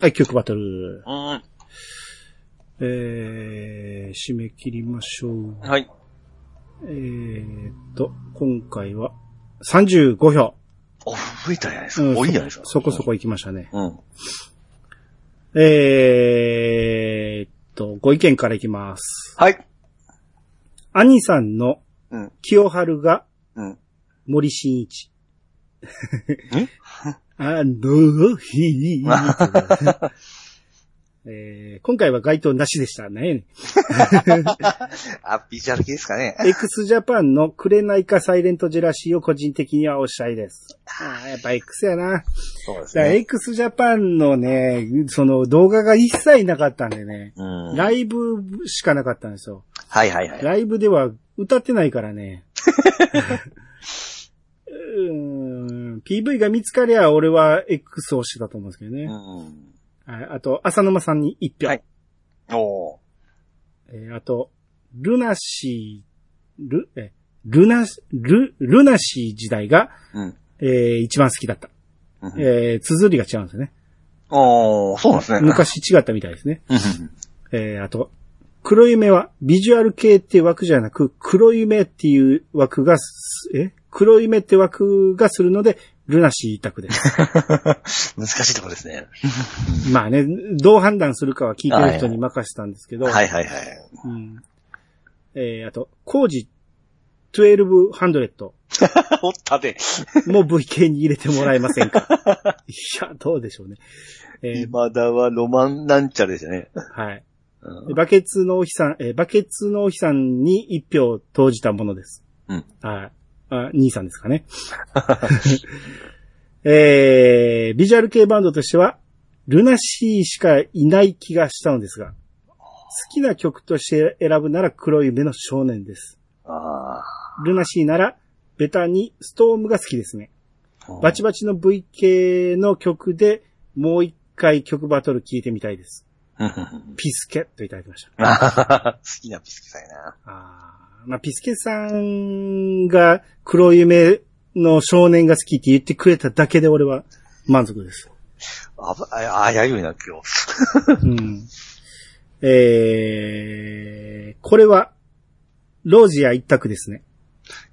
はい、曲バトル。うん。えー、締め切りましょう。はい。えーっと、今回は35票。お、増えたじゃないですか。うん多いじゃないですか。そこそこ行きましたね。うん。えーっと、ご意見からいきます。はい。兄さんのうん。清春がうん。森進一。あの日、えー今回は該当なしでしたね。あ、ビジュアル系ですかね。x ジャパンのくれないかサイレントジェラシーを個人的にはおっしゃいです。あーやっぱ X やな。そうですだから x ジャパンのね、その動画が一切なかったんでね、うん。ライブしかなかったんですよ。はいはいはい。ライブでは歌ってないからね。うーん PV が見つかりゃ俺は X をしてたと思うんですけどね。うん。はい、あと、浅沼さんに1票。はいおー。えーあと、ルナシー、ル、え、ルナ、ル、ルナシー時代が、うん。えー一番好きだった。うんえー、綴りが違うんですよね。おー、そうなんですね。昔違ったみたいですね。うん。えーあと、黒夢はビジュアル系って枠じゃなく、黒夢っていう枠がす、え？黒夢って枠がするので、ルナシー一択です。難しいところですね。まあね、どう判断するかは聞いてる人に任せたんですけど、はいはいはい。うんえーあと、コージ1200おったで。も VK に入れてもらえませんか いや、どうでしょうね。えー今田はロマンなんちゃらでしたね。はい。うんバケツのお日さん、えーバケツのお日さんに一票投じたものです。うん。はい。あ、兄さんですかね。えー、ビジュアル系バンドとしては、ルナシーしかいない気がしたのですが、好きな曲として選ぶなら黒い夢の少年です。あルナシーなら、ベタにストームが好きですね。あ。バチバチの V 系の曲でもう一回曲バトル聞いてみたいです。うんピスケといただきました。好きなピスケさんやな。まあ、ピスケさんが黒夢の少年が好きって言ってくれただけで俺は満足です。あぶ、あ、あやるようにな、今日。うん。えー、これは、ロージア一択ですね。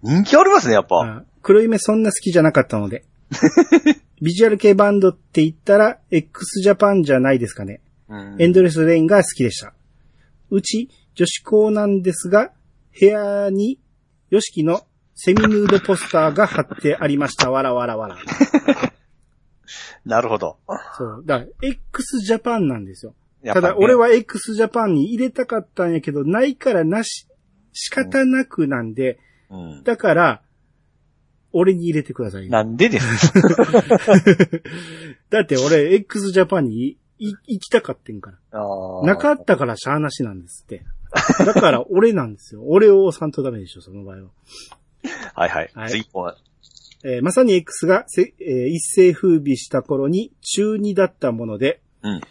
人気ありますね、やっぱ。あ黒夢そんな好きじゃなかったので。ビジュアル系バンドって言ったら x ジャパンじゃないですかね。うんエンドレスレインが好きでした。うち女子校なんですが、部屋にヨシキのセミヌードポスターが貼ってありました。わらわらわら。なるほど。そう。だから、x ジャパンなんですよ。やっただ、俺、は x ジャパンに入れたかったんやけど、ないからなし、仕方なくなんで、うん。だから、俺に入れてくださいよ。なんでです だって俺、x ジャパンに行きたかってんから。なかったからしゃーなしなんですって。だから俺なんですよ。俺を押さんとダメでしょ、その場合は。はいはい。はい次は、えーまさに X がせ、えー一世風靡した頃に中2だったもので、うん。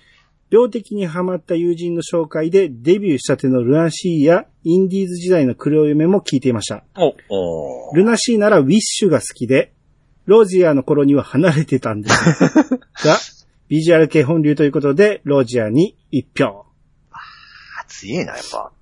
病的にハマった友人の紹介でデビューしたてのルナシーやインディーズ時代の黒夢も聞いていました。お、おールナシーならウィッシュが好きで、ロージアの頃には離れてたんですが、ビジュアル系本流ということで、ロージアに一票。あ強えな、やっぱ。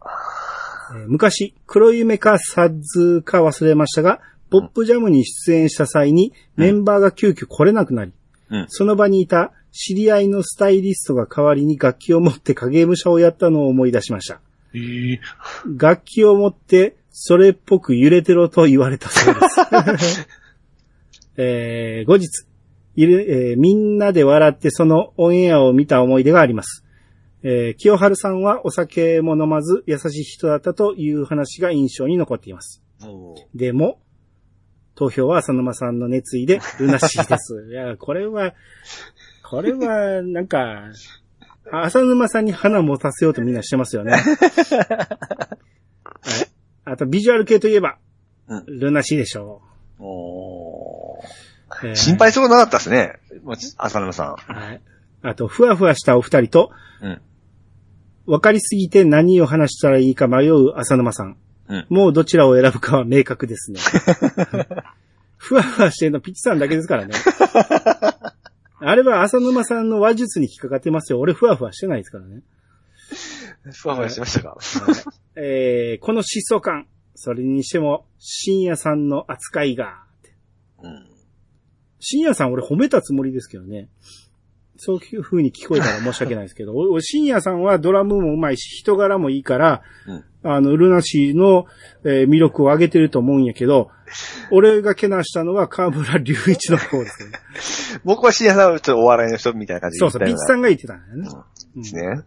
えー昔、黒夢かサッズか忘れましたが、ポップジャムに出演した際にメンバーが急遽来れなくなり、うん。その場にいた知り合いのスタイリストが代わりに楽器を持って影武者をやったのを思い出しました。えー、楽器を持ってそれっぽく揺れてろと言われたそうです。えー後日、えーみんなで笑ってそのオンエアを見た思い出があります。えー清春さんはお酒も飲まず優しい人だったという話が印象に残っています。でも、投票は浅沼さんの熱意でルナシーです。いや、これは、これは、なんか、浅沼さんに花持たせようとみんなしてますよね。はいあと、ビジュアル系といえば、うんルナシーでしょおーう。えー心配そうなかったですね。浅沼さはい。あと、ふわふわしたお二人と、ん。うん。分かりすぎて何を話したらいいか迷う浅沼さん。うんもうどちらを選ぶかは明確ですね。ふわふわしてるのピッチさんだけですからね。あれは浅沼さんの話術に引っかかってますよ。俺ふわふわしてないですからね。ふわふわしましたか？えー、この疾走感。それにしても、深夜さんの扱いが。うん。深夜さん俺褒めたつもりですけどね。そういう風に聞こえたら申し訳ないですけど、お深夜さんはドラムも上手いし、人柄もいいから、うんあの、ルナシーの、えー魅力を上げてると思うんやけど、俺がけなしたのは河村隆一の方ですよね。僕は深夜さんはちょっとお笑いの人みたいな感じでそうそう、ピッチさんんが言ってたんだよね。うんですね。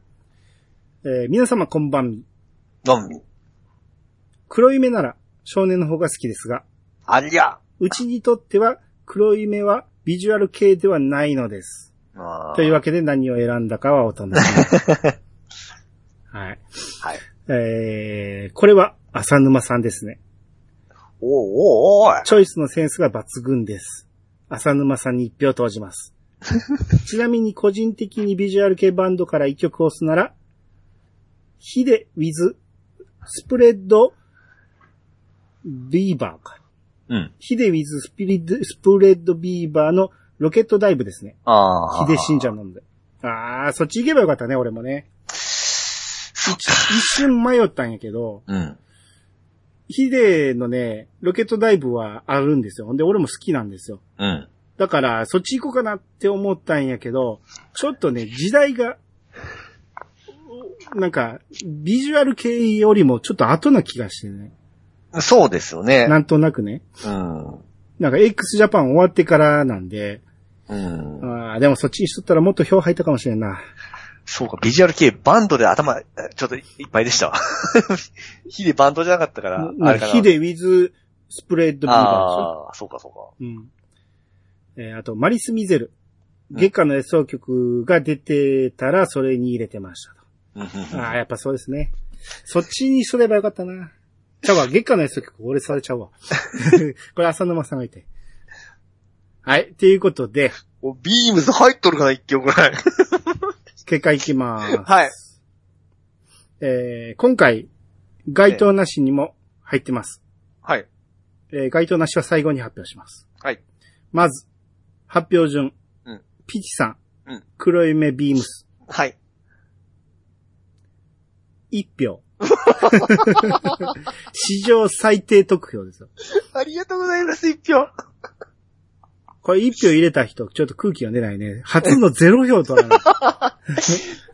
えー皆様こんばんみ。のみ。黒い目なら少年の方が好きですが、ありゃうちにとっては黒い目はビジュアル系ではないのです。というわけで何を選んだかはお楽しみに。はい。はい。えー、これは浅沼さんですね。おーおーおい。チョイスのセンスが抜群です。浅沼さんに一票投じます。ちなみに個人的にビジュアル系バンドから一曲押すなら、ヒデ with スプレッドビーバーか。うん。ヒデ with スピリッドスプレッドビーバーのロケットダイブですね。ああ。ヒデ信者なんで。あー、そっち行けばよかったね、俺もね。一一瞬迷ったんやけど、うん。ヒデのね、ロケットダイブはあるんですよ。ほんで、俺も好きなんですよ。うん。だから、そっち行こうかなって思ったんやけど、ちょっとね、時代が、なんか、ビジュアル系よりもちょっと後な気がしてね。そうですよね。なんとなくね。うん。なんか x ジャパン終わってからなんで、うん。あーでもそっちにしとったらもっと票入ったかもしれんな。そうか、ビジュアル系バンドで頭、ちょっといっぱいでしたわ。ヒデバンドじゃなかったから、あれかな。ヒデ with スプレッドビーバーでしょああ、そうかそうか。うん。えーあと、マリス・ミゼル。月下の演奏曲が出てたら、それに入れてましたと。うんああ、やっぱそうですね。そっちにすればよかったな。ちゃうわ、月下の演奏曲、俺それちゃうわ。これ浅沼さんがいて。はい、ということで、おビームズ入っとるかな、一曲ぐらい。結果いきます。はい。えー今回、該当なしにも入ってます。はい。えー該当なしは最後に発表します。はい。まず、発表順。うんピチさん。うん黒い目ビームス。はい。一票。史上最低得票ですよ。ありがとうございます、一票。これ一票入れた人、ちょっと空気が出ないね。初のゼロ票取らない。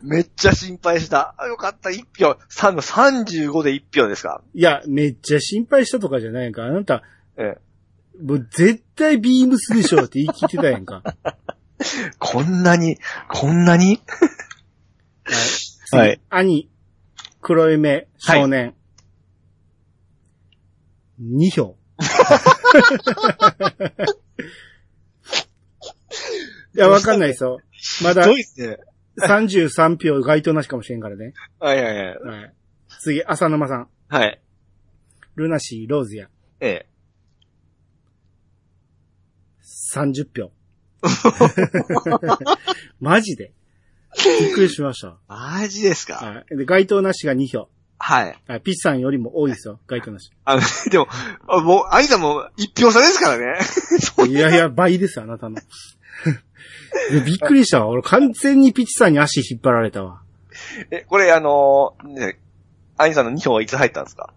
めっちゃ心配した。あよかった、一票。3の35で一票ですか？いや、めっちゃ心配したとかじゃないか。あなた、ええ。もう絶対ビームスでしょって言い切ってたやんか。はい。こんなに、こんなに？次はい兄、黒い目、少年。2票。いや、わかんないですよ。まだひどいっすね。33票該当なしかもしれんからね。はいはいはい。はい。次、浅沼さん。はい。ルナシー、ローズや。ええ。30票。マジで？びっくりしました。マジですか？はい。で、該当なしが2票。はい。はい。ピッチさんよりも多いですよ。該当なし。あの、でも、あもう、アイさんも一票差ですからね。いやいや、倍ですよ、あなたの。で びっくりしたわ。俺完全にピッチさんに足引っ張られたわ。え、これあのー、ね、アイさんの2票はいつ入ったんですか？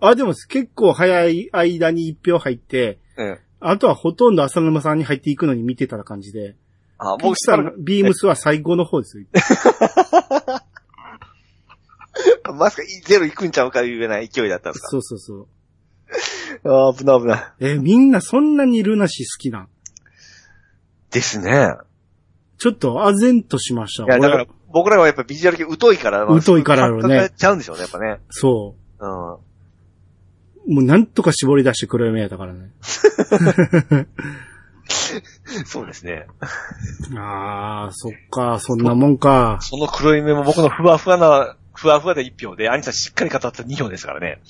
あ、でも結構早い間に1票入って、うん。あとはほとんど浅沼さんに入っていくのに見てた感じで、あ、ピッチさんのビームスは最後の方ですよ。まさかゼロ行くんちゃうかいうような勢いだったんですそうそうそう。かあー危ない危ない。えーみんなそんなにルナシー好きなん？ですね。ちょっと唖然としました。いや、だから俺、僕らはやっぱビジュアル系疎いから、疎いからやろうね感覚がちゃうんでしょうね、やっぱね。そうん。う。もうなんとか絞り出して黒い目やったからね。そうですね。あー、そっか、そんなもんか。その黒い目も僕のふわふわな、ふわふわで1票で、アニさんしっかり語った2票ですからね。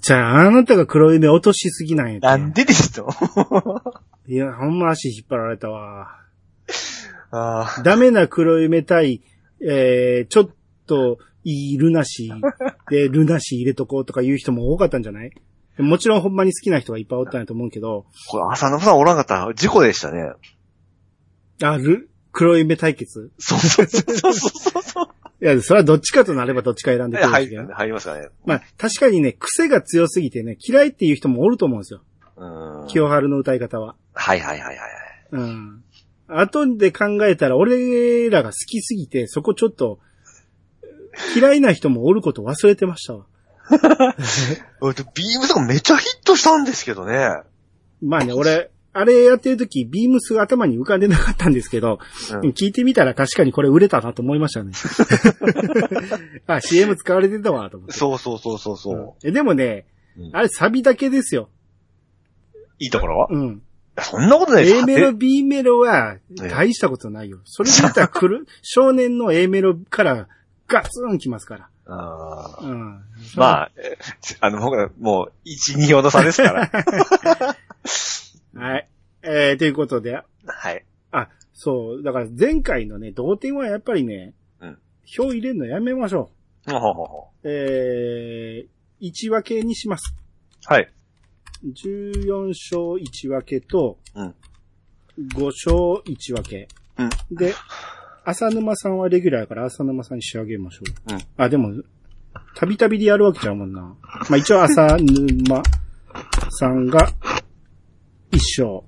じゃあ、あなたが黒い目落としすぎなんやてなんでですと いや、ほんま足引っ張られたわ。あダメな黒い目対、えー、ちょっといいルナシー で、ルナシー入れとこうとか言う人も多かったんじゃない？もちろんほんまに好きな人がいっぱいおったんやと思うけど、これ、浅野さんおらんかったら事故でしたね。あ、る、黒い目対決？そうそうそうそうそう。いや、それはどっちかとなればどっちか選んでくるんですけど。入入りますかね。まあ、確かにね、癖が強すぎてね、嫌いっていう人もおると思うんですよ。うん。清春の歌い方は。はいはいはいはいはい。うん。後で考えたら、俺らが好きすぎて、そこちょっと、嫌いな人もおること忘れてましたわ。俺 ビームとかめっちゃヒットしたんですけどね。まあね、俺、あれやってる時、ビームスが頭に浮かんでなかったんですけど、うん聞いてみたら確かにこれ売れたなと思いましたね。あ、CM 使われてたわ、と思って。そうそうそうそうそう。えでもね、うんあれサビだけですよ。いいところは？うん。そんなことないです A メロ、B メロはえ大したことないよ。それで言ったら来る、少年の A メロからガツン来ますから。あーうん。まあ、えあの、僕らもう、1、2ほど差ですから。はい。えー、ということで、はい。あ、そう、だから前回のね、同点はやっぱりね、うん票入れるのやめましょほうほうほうほう。えー、1分けにします。うはい。14勝1分けと、うん5勝1分け。うんで、浅沼さんはレギュラーやから浅沼さんに仕上げましょう。うんあ、でも、たびたびでやるわけちゃうもんな。まあ一応浅沼さんが1勝。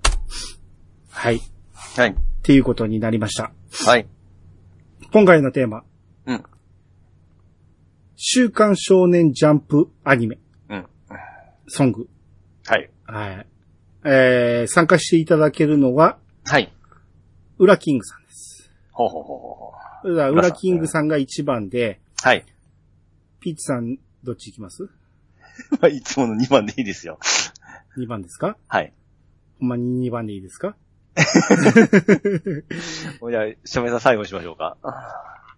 はい。っはい。ていうことになりました。はい。今回のテーマ。うん。週刊少年ジャンプアニメ。うん。ソング。はい。はい。えー、参加していただけるのは、はい。ウラキングさんです。ほうほうほうほうウラキングさんが1番で、う。はい。ピッチさん、どっち行きます？ま あいつもの2番でいいですよ。?2 番ですか？はい。ほんまに2番でいいですか？じゃあ、署名さん最後にしましょうか。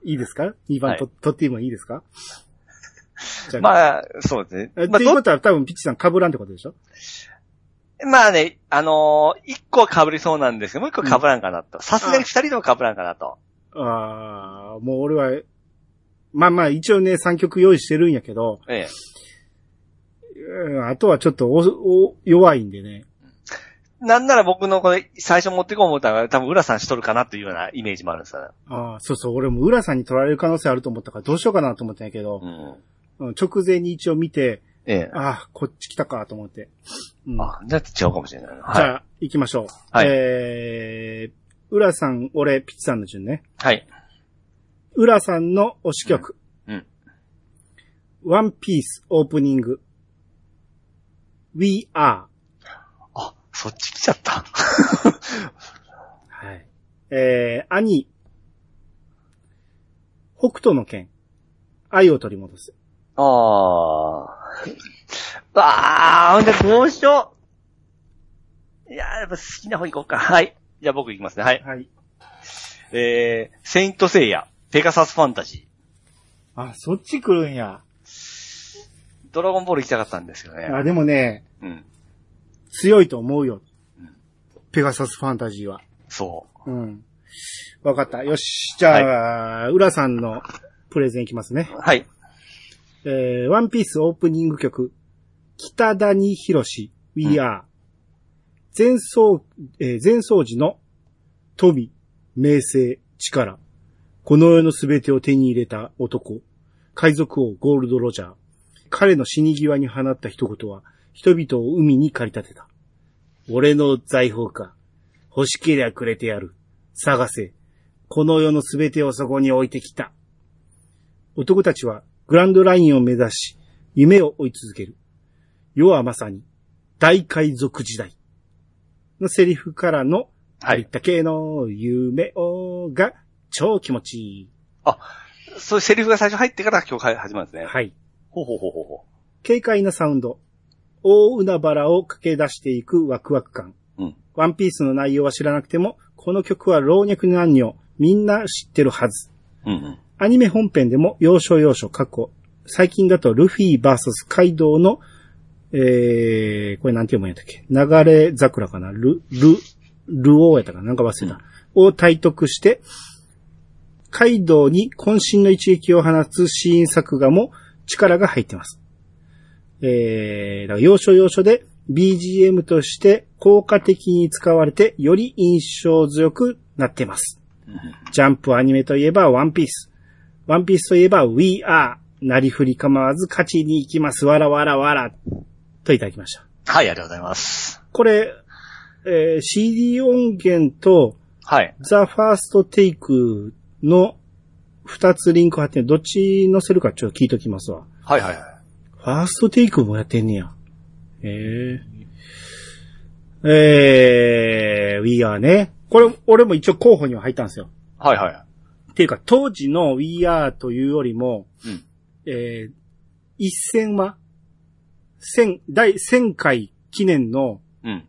いいですか ?2 番と、取ってもいいですか？まあ、そうですね。まあ、えっていうこどとは多分ピッチさん被らんってことでしょ？まあね、あのー、1個は被りそうなんですけど、もう1個被らんかなと。さすがに2人でも被らんかなと。ああ、もう俺は、まあまあ一応ね、3曲用意してるんやけど、ええ。うんあとはちょっとおお弱いんでね。なんなら僕のこれ、最初持ってこう思ったら多分浦さんしとるかなというようなイメージもあるんですよね。ああ、そうそう、俺も浦さんに取られる可能性あると思ったからどうしようかなと思ったんやけどう、ん。うん直前に一応見て、ええ。ああ、こっち来たかと思って。うん、あ、じゃあ違うかもしれないはい。ゃあ、行きましょう。はいえー、浦さん、俺、ピッチさんの順ね。はい。浦さんの推し曲。うん。ワンピースオープニング。We are. あ、そっち来ちゃった。はい。えー、兄。北斗の剣。愛を取り戻す。ああ。ああ、ほんでどうしよう。いやー、やっぱ好きな方行こうか。はい。じゃあ僕行きますね。はい。はい。えー、セイントセイヤ、ペガサスファンタジあ、そっち来るんや。ー。ドラゴンボール行きたかったんですよね。あ、でもね、うん。強いと思うようん。ペガサスファンタジーは。そうん。わかった。よし。じゃあ、浦さんのプレゼンいきますね。う。はい。えー、ワンピースオープニング曲、北谷博士、We Are。前奏、えー前奏時の富、名声、力。この世のすべてを手に入れた男。海賊王ゴールド・ロジャー。彼の死に際に放った一言は、人々を海に駆り立てた。俺の財宝か。欲しけりゃくれてやる。探せ。この世のすべてをそこに置いてきた。男たちはグランドラインを目指し、夢を追い続ける。世はまさに大海賊時代のセリフからの、はいありったけの夢をが超気持ちいい。そういうセリフが最初入ってから今日始まるんですね。はい。ほうほうほうほうほ軽快なサウンド。大海原を駆け出していくワクワク感。うんワンピースの内容は知らなくても、この曲は老若男女、みんな知ってるはず。う。うんうん。アニメ本編でも要所要所過去。最近だとルフィバーサスカイドウの、えー、これなんて読むんやったっけ？流れ桜かな？ル、ル、ルオーやったかな？なんか忘れた。を体得して、カイドウに渾身の一撃を放つシーン作画も力が入ってます。えー、だから要所要所で BGM として効果的に使われて、より印象強くなってます。ジャンプアニメといえばワンピース。ワンピースといえば We Are。なりふり構わず勝ちに行きます。わらわらわら。といただきました。はい、ありがとうございます。これ、えー CD 音源とはい。ザ・ファーストテイクの二つリンク貼ってんどっち載せるかちょっと聞いときますわ。はいはいはい。ファーストテイクもやってんねや。えええー、We Are ね。これ、俺も一応候補には入ったんですよ。はいはい。っていうか、当時の We Are というよりも、うんえー、一戦は、千、第千回記念の、うん。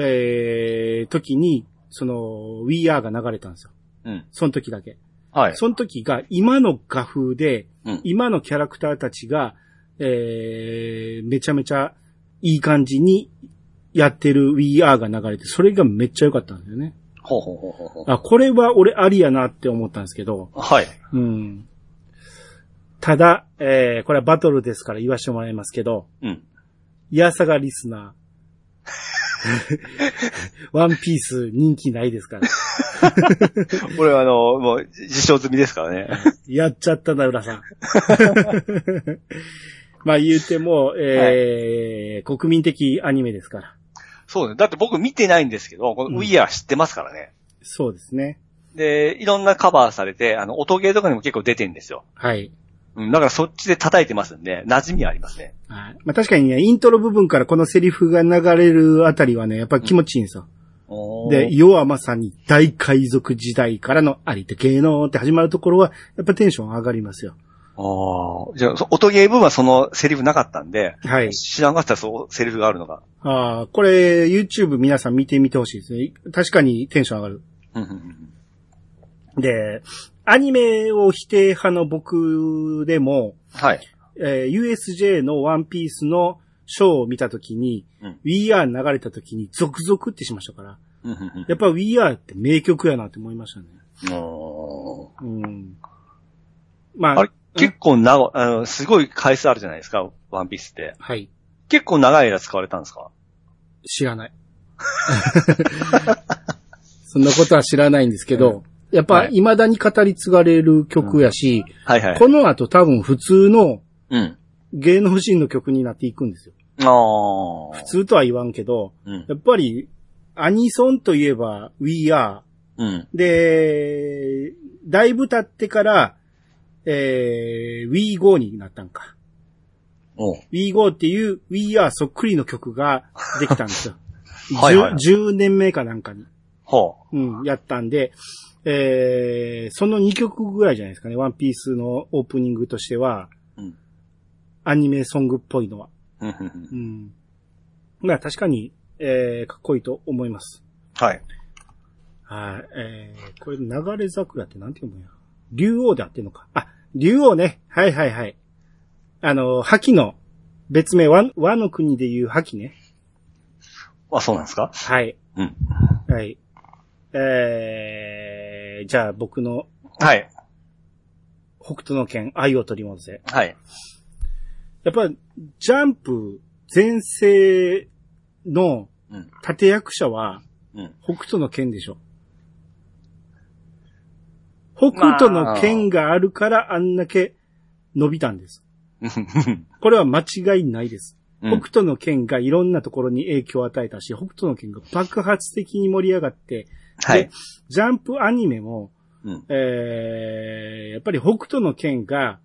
えー、時に、その、We Are が流れたんですよ。うん。その時だけ。はい。その時が今の画風で、うん。今のキャラクターたちが、えー、めちゃめちゃいい感じにやってる We Are が流れて、それがめっちゃ良かったんですよね。ほうほうほうほうほう。あ、これは俺ありやなって思ったんですけど、はい。うん。ただ、えー、これはバトルですから言わせてもらいますけど、うん。いやさがリスナー。ワンピース人気ないですから。これはあの、もう、実証済みですからね。やっちゃったな、浦さん。まあ言うても、えー国民的アニメですから。そうね。だって僕見てないんですけど、このうん We Are 知ってますからね。そうですね。で、いろんなカバーされて、あの、音ゲーとかにも結構出てんですよ。はい。うん。だからそっちで叩いてますんで、馴染みはありますね。はいまあ確かにね、イントロ部分からこのセリフが流れるあたりはね、やっぱり気持ちいいんですよ。で、で、世はまさに大海賊時代からのありと芸能って始まるところは、やっぱテンション上がりますよ。ああ。じゃあ、そ音ゲー部分はそのセリフなかったんで、はい。知らなかったらそう、セリフがあるのが。ああ、これ、YouTube 皆さん見てみてほしいですね。確かにテンション上がる。うんうんうんで、アニメを否定派の僕でも、はい。えー USJ のワンピースのショーを見たときに、うん We Are 流れたときにゾクゾクってしましたから、うんうんうんやっぱ We Are って名曲やなって思いましたね。おーうん。まあ、あれ、結構長、あの、すごい回数あるじゃないですか、ワンピースって。はい。結構長い間使われたんですか？知らない。そんなことは知らないんですけど、やっぱはい未だに語り継がれる曲やし、はいはい。この後多分普通のうん。芸能人の曲になっていくんですよ。ああ。普通とは言わんけど、うん。やっぱりアニソンといえば We Are。うん。で、だいぶ経ってから、えー、We Go になったんか。おう We Go っていう We Are そっくりの曲ができたんですよ。はいはいはい 10, 10年目かなんかに。ほうん、やったんで、えー、その2曲ぐらいじゃないですかね。ワンピースのオープニングとしては、うんアニメソングっぽいのは。うん。まあ確かに、えー、かっこいいと思います。はい。はい。えー、これ流れ桜ってなんて読むんや？竜王であってんのか。あ、竜王ね。はいはいはい。あの、覇気の、別名、和和の国でいう覇気ね。あ、そうなんですか？はい。うん。はい。えー、じゃあ僕のはい。北斗の剣愛を取り戻せ。はい。やっぱ、ジャンプ全盛のうん。立役者はうん。北斗の剣でしょ。北斗の剣があるからあんだけ伸びたんです。これは間違いないです。うん北斗の剣がいろんなところに影響を与えたし、北斗の剣が爆発的に盛り上がって、はい。ジャンプアニメも、うん。えー、やっぱり北斗の剣が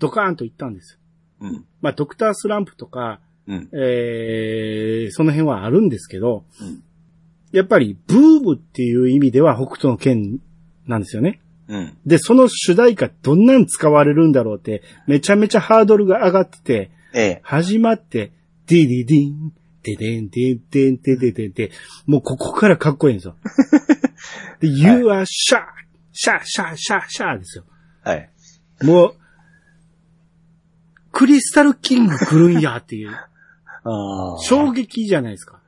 ドカーンといったんですよ。うん。まあ、ドクタースランプとか、うん。えー、その辺はあるんですけど、うんやっぱりブームっていう意味では北斗の剣なんですよね。うん。で、その主題歌どんなん使われるんだろうって、めちゃめちゃハードルが上がってて、ええ。始まって、ディディディン、デデンデンデンデデデンデン、もうここからかっこいいんですよ。で、You are sha, sha, sha, sha, sha ですよ。はい。もう、クリスタルキング来るんやっていう、あ衝撃じゃないですか。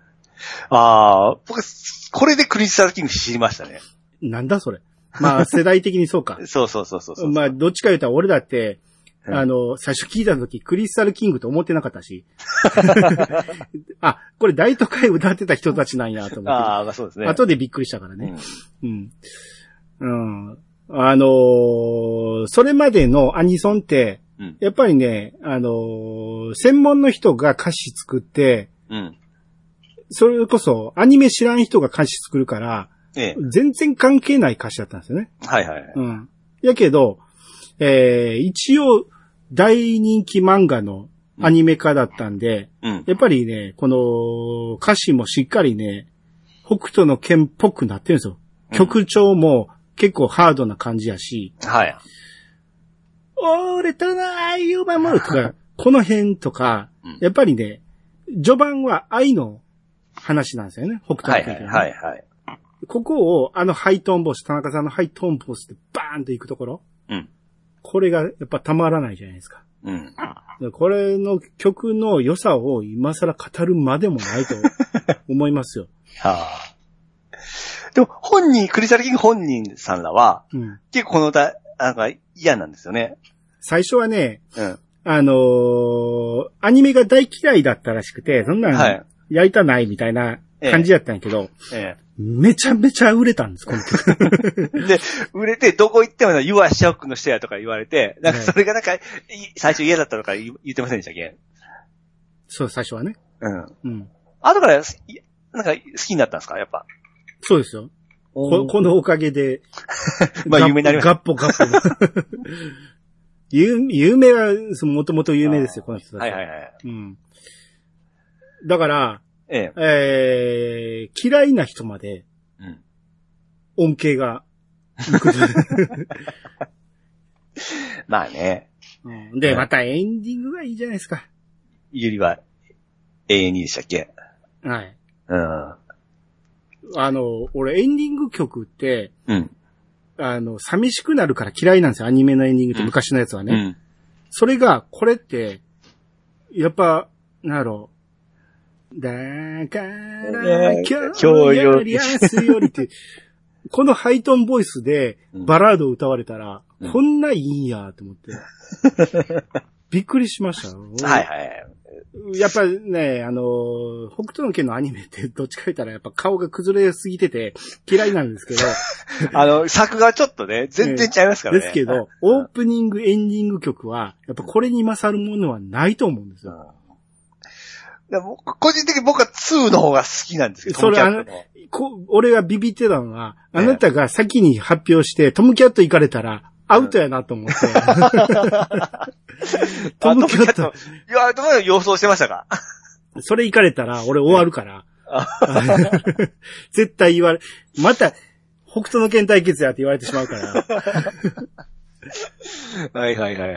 ああ、僕、これでクリスタルキング知りましたね。なんだそれ。まあ、世代的にそうか。そうそうそうそう。まあ、どっちか言ったら俺だって、うんあの、最初聞いた時、クリスタルキングと思ってなかったし。あ、これ大都会歌ってた人たちなんやと思って。ああ、まあそうですね。後でびっくりしたからね。うんうん。うん。あのーそれまでのアニソンって、うん。やっぱりね、あのー専門の人が歌詞作って、うん。それこそアニメ知らん人が歌詞作るから、ええ。全然関係ない歌詞だったんですよね。はいはい。うん。やけど、えー一応、大人気漫画のアニメ化だったんで、うん。やっぱりね、この歌詞もしっかりね、北斗の剣っぽくなってるんですよ。うん曲調も結構ハードな感じやし、はい。俺との愛を守るとか、この辺とかうん、やっぱりね、序盤は愛の話なんですよね、北斗はいはいの剣っていははいはい。ここを、あのハイトーンボス、田中さんのハイトーンボスでバーンと行くところ、うん。これがやっぱたまらないじゃないですか。うん。これの曲の良さを今更語るまでもないと 思いますよ。はあ。でも、本人、クリスタルキング本人さんらは、うん、結構この歌、なんか嫌なんですよね。最初はね、うん。あのーアニメが大嫌いだったらしくて、そんなはいんやりたないみたいな感じだったんやけど、えめちゃめちゃ売れたんです、この曲。え。で、売れて、どこ行っても、You are シャークの人やとか言われて、なんかそれがなんか、い最初嫌だったとか言言ってませんでしたっけ？そう、最初はね。うん。うん。後から、いなんか好きになったんですか？やっぱ。そうですよ。ここのおかげで、まあ有名になりましたガッポガッポ。有有名は、もともと有名ですよ、この人たち。はいはいはい。うん。だから、ええ。えー、嫌いな人までうん。恩恵が。まあね。うんで、はいまたエンディングがいいじゃないですか。ゆりは、永遠にでしたっけ？はい。うん。あの、俺エンディング曲って、うん。あの、寂しくなるから嫌いなんですよ。アニメのエンディングってうん昔のやつはね。うん。それが、これって、やっぱ、なんやろう。だから、今日より明日よりって、このハイトーンボイスでうんバラードを歌われたら、うんこんないいんやと思って。びっくりしました。はいはい。やっぱね、あの、北斗の剣のアニメってどっちか言ったらやっぱ顔が崩れすぎてて嫌いなんですけど、あの、作がちょっとね、全然違いますからね。ですけど、オープニング、エンディング曲は、やっぱこれに勝るものはないと思うんですよ。個人的に僕は2の方が好きなんですけど、それトムキャットのこ俺がビビってたのは、あなたが先に発表して、トムキャット行かれたら、アウトやなと思って。トムキャット、いや、どう予想してましたか？それ行かれたら、俺終わるから。絶対言われ、また、北斗の剣対決やって言われてしまうから。はいはいはい。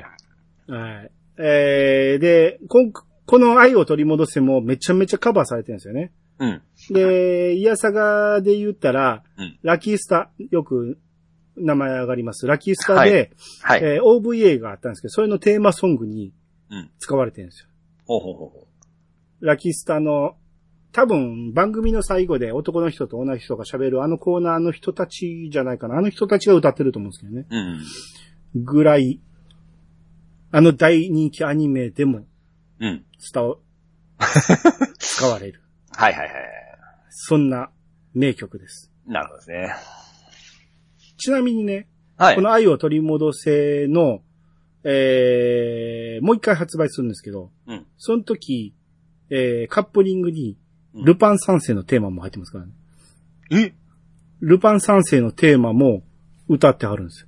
はい。えー、で、こんこの愛を取り戻せもめちゃめちゃカバーされてるんですよね。うん。で、イヤサガで言ったら、うんラッキースタ、よく名前上がります。ラッキースタで、はい。えー OVA があったんですけど、それのテーマソングにうん使われてるんですよ。ほうほうほうほラッキースタの、多分番組の最後で男の人と女の人が喋るあのコーナーの人たちじゃないかな。あの人たちが歌ってると思うんですけどね。う。うん。ぐらい、あの大人気アニメでもうん。伝わ、使われる。はいはいはい。そんな名曲です。なるほどですね。ちなみにね、はい。この愛を取り戻せの、えー、もう一回発売するんですけど、うんその時、えー、カップリングに、うんルパン三世のテーマも入ってますからね。え？ルパン三世のテーマも歌ってはるんですよ。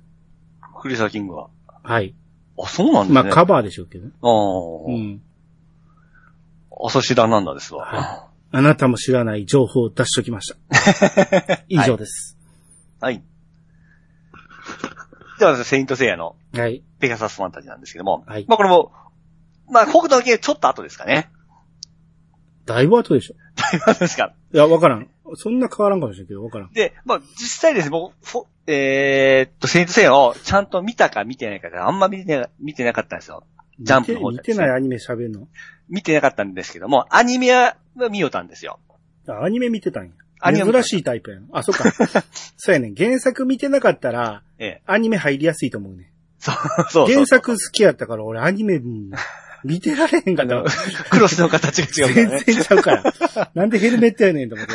クリスターキングは。はい。あ、そうなんですね。まあカバーでしょうけどね。ああ。うん。朝知らなんだですわ。はあなたも知らない情報を出しときました。以上です。はい。では、セイントセイヤのはい。ペガサスファンタジーなんですけども。はいまあこれも、まあ北斗の剣ちょっと後ですかね。だいぶ後でしょ。何ですか。いや、わからん。そんな変わらんかもしれんけど、わからん。で、まあ実際ですね、僕、えーっと、セイントセイヤをちゃんと見たか見てないかであんま見てな見てなかったんですよ。ジャンプの方見でて見てないアニメ喋るの？見てなかったんですけども、アニメは見よったんですよ。あアニメ見てたんや。アニメ珍しいタイプやん。あ、そっか。そうやねん。原作見てなかったら、ええ。アニメ入りやすいと思うね。そうそうそう。原作好きやったから俺アニメうん見てられへんかあのった。、クロスの形が違うから全ね。然ちゃうから。なんでヘルメットやねんと思って。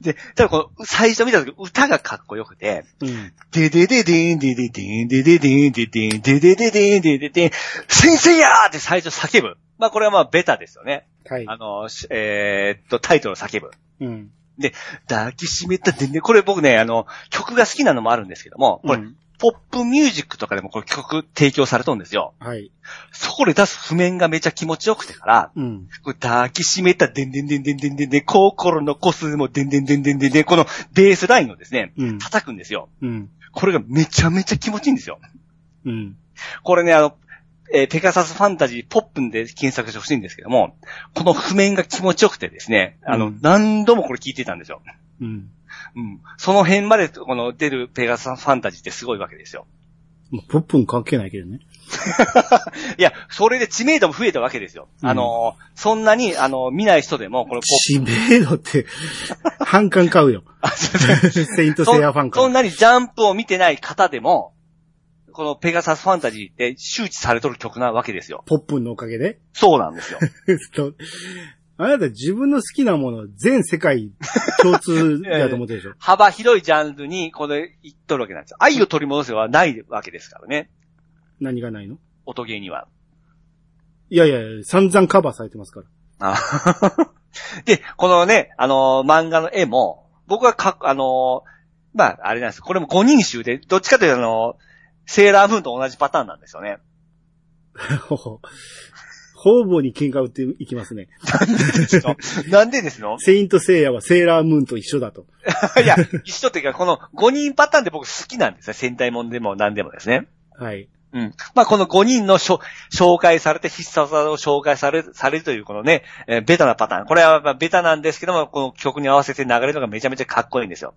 で、ただこの、最初見た時歌がかっこよくて、うん。ででででんでででんでででんででんででででんでででん、先生やーって最初叫ぶ。まあこれはまあベタですよね。はい。あの、しえーっと、タイトルを叫ぶ。うん。抱きしめたでね、これ僕ね、あの、曲が好きなのもあるんですけども、これ、うんポップミュージックとかでもこれ曲提供されとんですよ。はい。そこで出す譜面がめちゃ気持ちよくてから、うん。これ抱きしめたでんでんでんでんでんでんでん、心の個数もでんでんでんでんでんでん、このベースラインをですね、うん。叩くんですよ。うん。これがめちゃめちゃ気持ちいいんですよ。うん。これね、あの、えーペガサスファンタジーポップンで検索してほしいんですけども、この譜面が気持ちよくてですね、あの、うん何度もこれ聞いてたんですよ。うん。うん。その辺まで、この出るペガサスファンタジーってすごいわけですよ。ポップン関係ないけどね。いや、それで知名度も増えたわけですよ。うんあの、そんなに、あの、見ない人でも、このポッ知名度って、反感買うよ。セイントセイヤファンかそんなにジャンプを見てない方でも、このペガサスファンタジーって周知されとる曲なわけですよ。ポップンのおかげで？そうなんですよ。とあなた自分の好きなもの全世界共通 だと思ってるでしょ？幅広いジャンルにこれ言っとるわけなんですよ。愛を取り戻せはないわけですからね。何がないの？音ゲーには。いやいや、散々カバーされてますから。あで、このね、あのー漫画の絵も、僕はか、あのーまあ、あれなんです。これも5人集で、どっちかというとあのーセーラームーンと同じパターンなんですよね。方々に喧嘩売っていきますね。なんでですの？セイントセイヤはセーラームーンと一緒だと。いや、一緒っていうか、この5人パターンで僕好きなんですよ。戦隊もんでも何でもですね。はい。うん。まあ、この5人の紹介されて必殺技を紹介される、されるというこのね、えーベタなパターン。これはまあベタなんですけども、この曲に合わせて流れるのがめちゃめちゃかっこいいんですよ。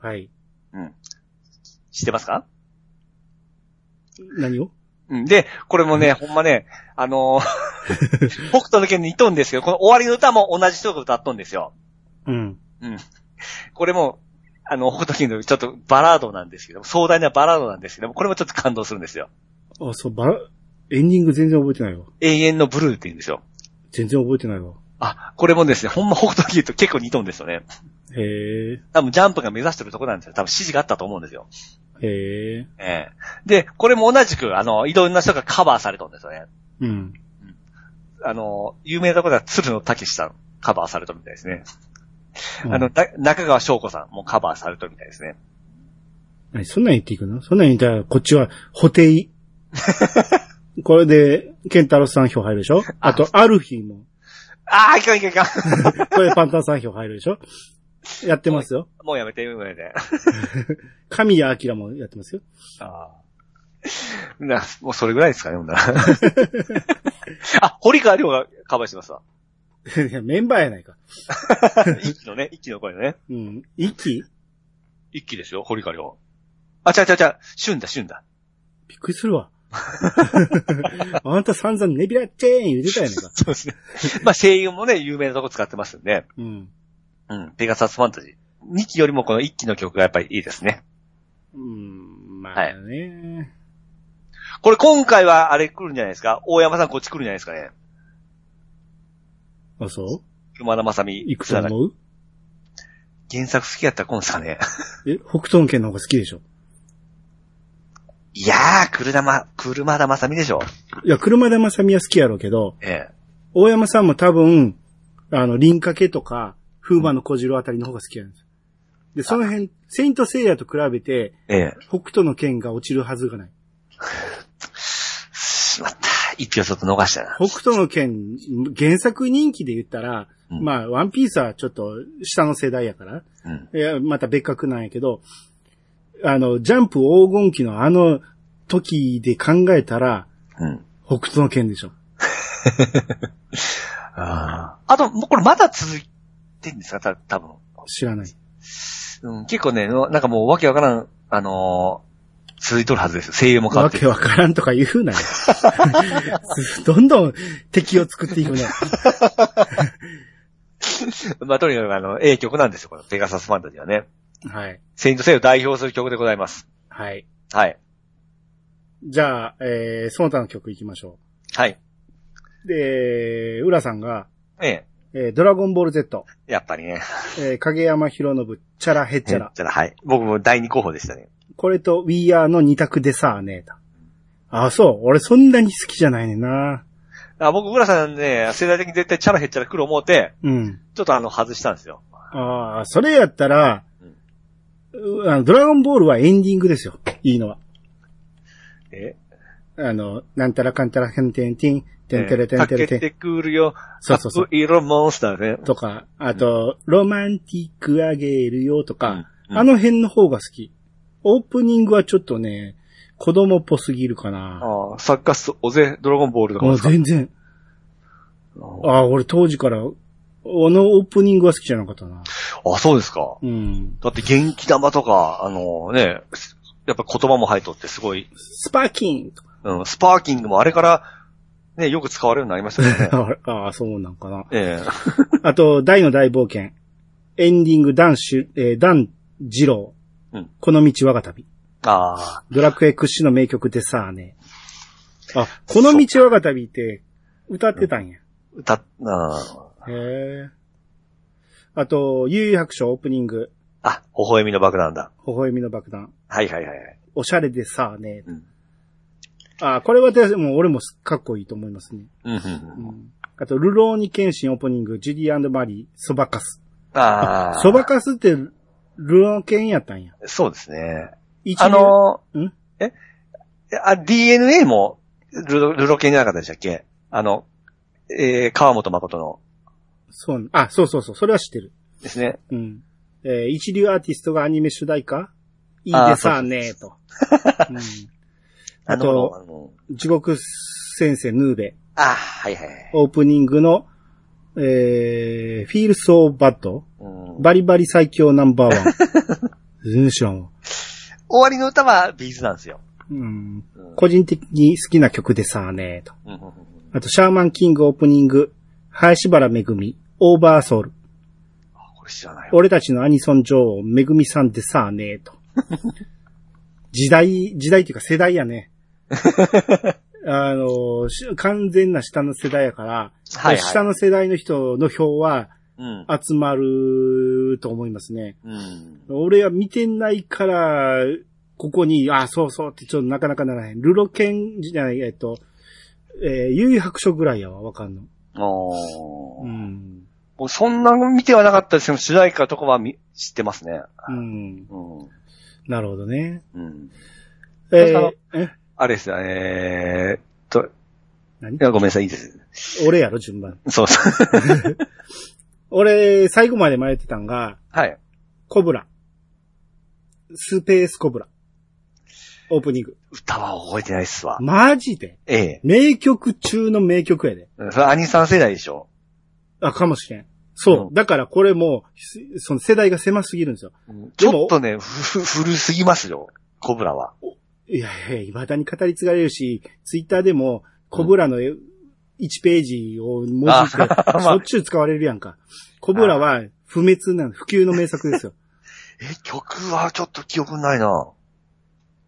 はい。うん。知ってますか？何を？うん。で、これもね、ほんまね、あのー 北斗の剣に似とんですけど、この終わりの歌も同じ人が歌っとんですよ。うん。うん。これも、あの、北斗の剣のちょっとバラードなんですけども、壮大なバラードなんですけども、これもちょっと感動するんですよ。あ、そう、バラ、エンディング全然覚えてないわ。永遠のブルーって言うんですよ。全然覚えてないわ。あ、これもですね、ほんま北斗の剣と結構似とんですよね。へえ、多分ジャンプが目指してるとこなんですよ。多分指示があったと思うんですよ。へえ、ええで、これも同じく、あの、いろんな人がカバーされたんですよね。うん。あの、有名なところでは鶴野武さんカバーされたみたいですね。うんあの、な中川翔子さんもカバーされたみたいですね。何そんなん言っていくの？そんなん言ったら、こっちは、補定。これで、ケンタロウさん票入るでしょ？あと、アルフィーも。ああ、いかんいかんいかん。これパンタンさん票入るでしょ？やってますよ。もうやめて、もうやめて。神谷明もやってますよ。ああ。な、もうそれぐらいですかね、ほんなら。あ、堀川亮がカバーしてますわ。いやメンバーやないか。一期のね、一期の声のね。うん。一気？一期ですよ、堀川亮。あ、ちゃうちゃうちゃう、旬だ、旬だ。びっくりするわ。あんた散々ネビラッチェーン言うてたやないか。そうですね。まあ声優もね、有名なとこ使ってますんで。うん。うん。ペガサスファンタジー。2期よりもこの1期の曲がやっぱりいいですね。うん、まあね。これ今回はあれ来るんじゃないですか？大山さんこっち来るんじゃないですかね？あ、そう？熊田正美。いくと思う？原作好きやったら来るんですかね？え、北斗の剣の方が好きでしょ？いやー、車ま、車田正美でしょいや、車田正美は好きやろうけど、ええ。大山さんも多分、あの、輪掛けとか、風魔の小次郎あたりの方が好きなんですよ。で、その辺、セイントセイヤと比べて、ええ。北斗の剣が落ちるはずがない。し まった。一票ちょっと逃したな。北斗の剣、原作人気で言ったら、うんまあ、ワンピースはちょっと下の世代やから、うん。いや、また別格なんやけど、あの、ジャンプ黄金期のあの時で考えたら、うん。北斗の剣でしょ。ああ。あと、もうこれまだ続いてんですか？た多分。知らない。うん、結構ね、のなんかもうわけわからん、あのー続いとるはずです。声優も変わってる。わけわからんとか言うなよ。どんどん敵を作っていくね。まあ、とにかくあの、ええ曲なんですよ、このペガサスファンタジーはね。はい。セイントセイを代表する曲でございます。はい。はい。じゃあ、えー、その他の曲行きましょはい。う。で、浦さんが、ええ。えー、ドラゴンボール Z、やっぱりね。えー、影山博信、チャラヘッチャラ。じゃあ、はい。僕も第二候補でしたね。これと We Are の二択でさあねと。あ、そう。俺そんなに好きじゃないねんな。あ僕、浦さんね、世代的に絶対チャラヘッチャラ来る思って、うん。ちょっとあの、外したんですよ。ああ、それやったら、うあのドラゴンボールはエンディングですよ。いいのは。え？あの、なんたらかんたらへんてんてん、てんてれてんてれてんかけてくるよ。そうそうそう色モンスターね。とか、あと、ロマンティックあげるよとか、あの辺の方が好き。オープニングはちょっとね、子供っぽすぎるかな。ああ、サッカース、オゼ、ドラゴンボールとか全然。あああ、俺当時から、あのオープニングは好きじゃなかったな。あ、そうですか。うん。だって元気玉とか、あのね、やっぱ言葉も入っとってすごい、スパーキンとか。うん、スパーキングもあれから、ね、よく使われるようになりましたよね。ああ、そうなんかな。ええ あと、大の大冒険。エンディング、ダンシュ、えー、ダン二郎。うんこの道我が旅。ああ、ドラクエ屈指の名曲でさあね。あ、この道我が旅って歌ってたんや。歌っ、あへえ。あと、悠々白書オープニング。あ、微笑みの爆弾だ。微笑みの爆弾。はいはいはいはい。おしゃれでさあね。うん。あ、これはでも俺もかっこいいと思いますね。うん、うん。あと、ルローニケンシンオープニング、ジュディマリー、そばかす。ああ。そばかすって、ルローケンやったんや。そうですね。一あのん？ー、えあ、DNA も、ルロ、ルロケンじゃなかったでしたっけ？あの、えー、川本誠のそう、あ、そうそうそう、それは知ってる。ですね。うん。えー一流アーティストがアニメ主題歌？いいでさあねーと。うん、あと、地獄先生ヌーベ、あ、はいはいはい。オープニングの、えー、Feel So Bad、うん、バリバリ最強ナンバーワン。全然んわ。終わりの歌はビーズなんですよ。うん。うん個人的に好きな曲でさあねーと。あと、シャーマンキングオープニング、林原めぐみ、オーバーソウル。これ知らないわ。俺たちのアニソン女王、めぐみさんでさあねーと。時代、時代っていうか世代やね。あの、し完全な下の世代やから、はいはい下の世代の人の票はうん。集まると思いますね。うん。俺は見てないから、ここに、あ、そうそうってちょっとなかなかならへん。ルロケンじゃない、えっと、えー、悠々白書ぐらいやわ、わかんの。おーうん。僕そんな見てはなかったですけど、主題歌とかはみ知ってますね。うん。うん。なるほどね。うん。えー、え？あれですよ、えーっと、何？いや、ごめんなさい、いいです。俺やろ、順番。そうそう。俺、最後まで迷ってたんが、はい。コブラ。スペースコブラ。オープニング。歌は覚えてないっすわ。マジで？ええ。名曲中の名曲やで。うんそれ兄さん世代でしょ？あ、かもしれん。そう。うんだからこれも、すその世代が狭すぎるんですよ。ちょっとね、ふ、ふ古すぎますよ。コブラは。いやいや、未だに語り継がれるし、ツイッターでも、コブラの1ページを文字あで、まあしょっちゅう使われるやんか。コブラは不滅な、普及の名作ですよ。え、曲はちょっと記憶ないな。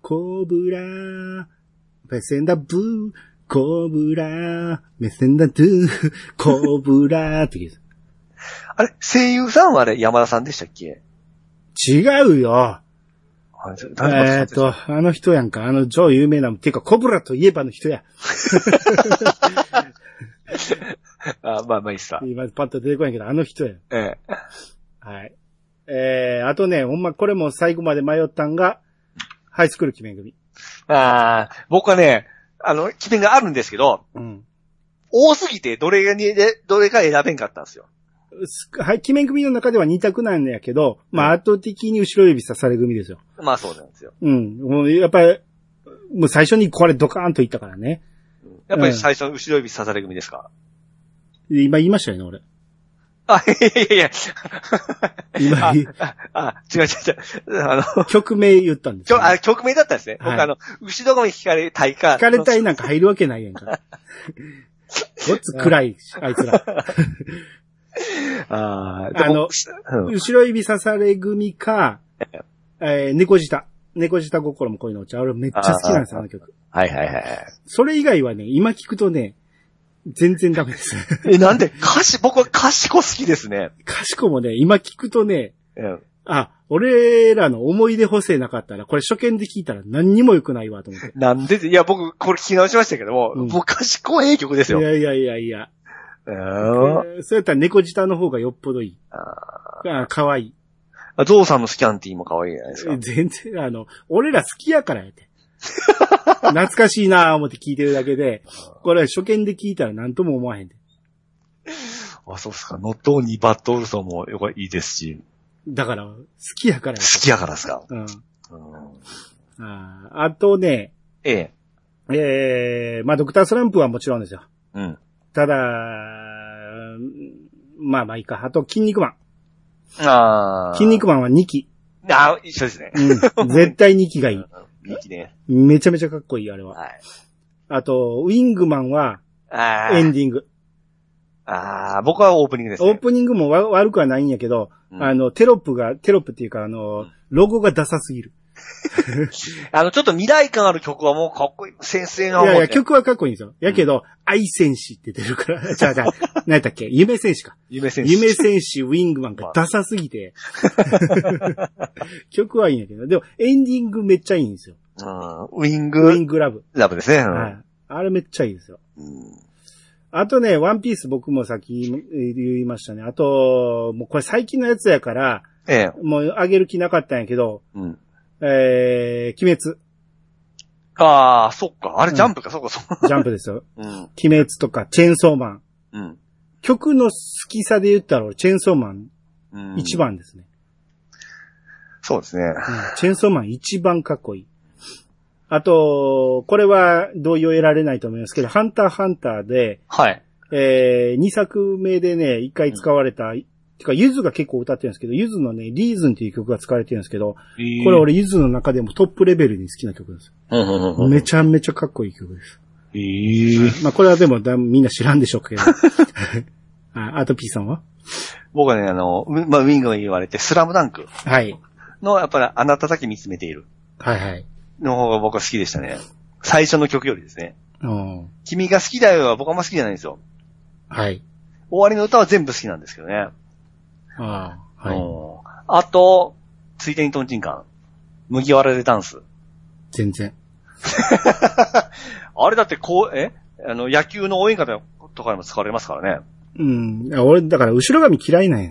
コブラ、目線だブー、コブラ、目線だドゥー、コブラって言うあれ声優さんはあれ山田さんでしたっけ？違うよ。えーっと、あの人やんか。あの超有名な、ていうか、コブラといえばの人や。あ、まあまあいいっすわ。今パッと出てこないけど、あの人や。ええ。はい。えー、あとね、ほんまこれも最後まで迷ったんが、ハイスクール記念組。ああ、僕はね、あの、記念があるんですけど、うん。多すぎてどれがに、でどれか選べんかったんですよ。すはい、記念組の中では二択なんやけど、まあ圧倒的に後ろ指刺され組ですよ。まあそうなんですよ。うん。もうやっぱり、もう最初にこれドカーンといったからね。やっぱり最初の後ろ指刺され組ですか、今言いましたよね、俺。あ、いやいやいや。今あ、あ、違う違う違う。あの、曲名言ったんですよ、あ曲名だったんですね。はい僕あの、後ろ髪引かれたいか。聞かれたいなんか入るわけないやんか。ごっつ暗い、あいつら。ああのうん後ろ指刺され組か、えー、猫舌。猫舌心も恋のお茶。俺めっちゃ好きなんですよ、あの曲。はいはいはい。それ以外はね、今聞くとね、全然ダメです。え、なんで？歌詞、僕は歌詞子好きですね。かしこもね、今聞くとね、うん。あ、俺らの思い出補正なかったら、これ初見で聞いたら何にも良くないわと思って。なんで？いや、僕、これ聞き直しましたけども、うんもう賢い曲ですよ。いやいやいやいや。そうやったら猫舌の方がよっぽどいい。あかわいい。あゾウさんのスキャンティーも可愛いじゃないですか。全然、あの、俺ら好きやからやて。懐かしいなぁ思って聞いてるだけで、これ初見で聞いたら何とも思わへんで。あ、そうっすか。ノットオニーバッドオルソンもよくいいですし、だから、好きやからやて。好きやからですか。うん。うん、あーあとね、ええ。えー、まあ、ドクタースランプはもちろんですよ。うん。ただ、まあまあいいか。あと、筋肉マン。ああ。筋肉マンは2期。ああ、一緒ですね。うん。絶対2期がいい。いいね。めちゃめちゃかっこいい、あれは。はい。あと、ウィングマンは。エンディング。ああ、僕はオープニングですね。オープニングもわ悪くはないんやけど、うんあの、テロップが、テロップっていうか、あの、ロゴがダサすぎる。あの、ちょっと未来感ある曲はもうかっこいい。先生がいやいや、曲はかっこいいんですよ。やけど、愛戦士って出るから、じゃあじゃあ、何やったっけ？夢戦士か。夢先生。夢戦士、ウィングマンがダサすぎて。曲はいいんやけど、でも、エンディングめっちゃいいんですよ。うん。ウィンウィンググラブ。ラブですね。うんはい。あれめっちゃいいですよ。うんあとね、ワンピース僕もさっき言いましたね。あと、もうこれ最近のやつやから、ええ。もうあげる気なかったんやけど、うん。えー、鬼滅、ああ、そっか。あれジャンプか、そっか、そっか。ジャンプですよ。うん。鬼滅とか、チェーンソーマン。うん。曲の好きさで言ったら俺、チェーンソーマンうん一。番ですね。そうですね。うんチェーンソーマン一番かっこいい。あと、これは同意を得られないと思いますけど、ハンターハンターで、はい。えー、2作目でね、一回使われた、てか、ゆずが結構歌ってるんですけど、ゆずのね、リーズンっていう曲が使われてるんですけど、これ俺ゆずの中でもトップレベルに好きな曲です。めちゃめちゃかっこいい曲です。ええ。まあこれはでもだみんな知らんでしょうけど。あアトピーさんは？僕はね、あの、ウィまあ、ウィングが言われて、スラムダンクはい。の、やっぱりあなただけ見つめているはいはい。の方が僕は好きでしたね。最初の曲よりですね。うん。君が好きだよは僕はあんま好きじゃないんですよ。はい。終わりの歌は全部好きなんですけどね。ああ、はい。うんあと、ついでにトンチンカン。麦わらでダンス。全然。あれだってこう、え？あの、野球の応援歌とかにも使われますからね。うん。俺、だから後ろ髪嫌いなんや。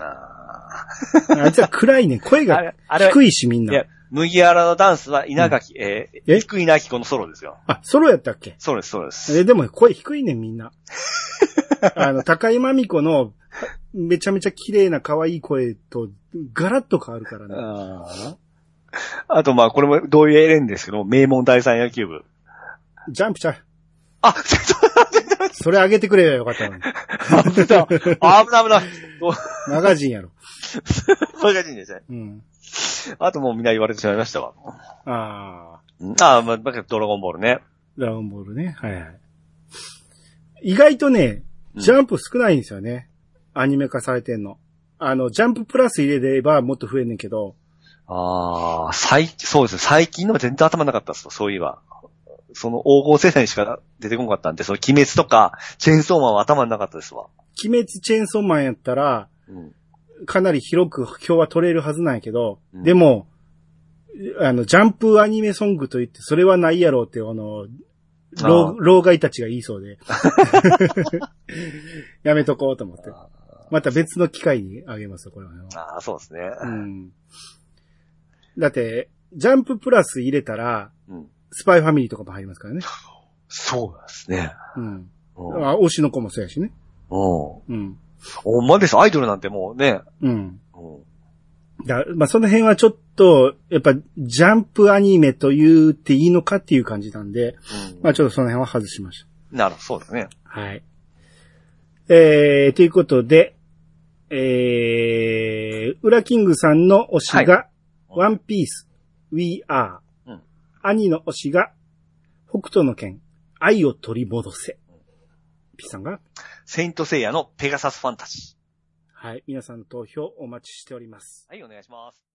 あ あいつは暗いね。声あが低いしみんな。いや、麦わらのダンスは稲垣、えーえ？低稲垣子のソロですよ。あ、ソロやったっけ？そうです、そうです。え、でも声低いねんみんな。あの、高井真美子のめちゃめちゃ綺麗な可愛い声とガラッと変わるからね。ああと、まあ、これも同意得れんですけど、名門第三野球部。ジャンプちゃう。あ、ちょっそれ上げてくれよよかったのに。と、危ない、危ない。マガジンやろ。これがいいんですね。うん。あともうみんな言われてしまいましたわ。ああ、ああ、まあ、ドラゴンボールね。ドラゴンボールね。はいはい。意外とね、ジャンプ少ないんですよね。アニメ化されてんの。あの、ジャンププラス入れればもっと増えんねんけど、ああ、最、そうですね。最近のは全然頭なかったっすわそういえば。その黄金世代にしか出てこなかったんで、その鬼滅とか、チェーンソーマンは頭になかったですわ。鬼滅チェーンソーマンやったら、うん。かなり広く表は取れるはずなんやけど、うんでも、あの、ジャンプアニメソングと言って、それはないやろうって、あの、老老害たちが言いそうで。やめとこうと思って。また別の機会にあげますよ、これは。ああ、そうですね。うん。だって、ジャンププラス入れたら、うん。スパイファミリーとかも入りますからね。そうなんですね。うん。うん。あ、推しの子もそうやしね。おうん。ほんまです。アイドルなんてもうね。うん。うん。だまあ、その辺はちょっと、やっぱ、ジャンプアニメと言っていいのかっていう感じなんで、まあ、ちょっとその辺は外しましなるほど、そうですね。た。はい。えー、ということで、えー、ウラキングさんの推しが、ワンピース、We Are。うん兄の推しが、北斗の剣、愛を取り戻せ。P さんが、セイントセイヤのペガサスファンタジー。はい、皆さんの投票お待ちしております。はい、お願いします。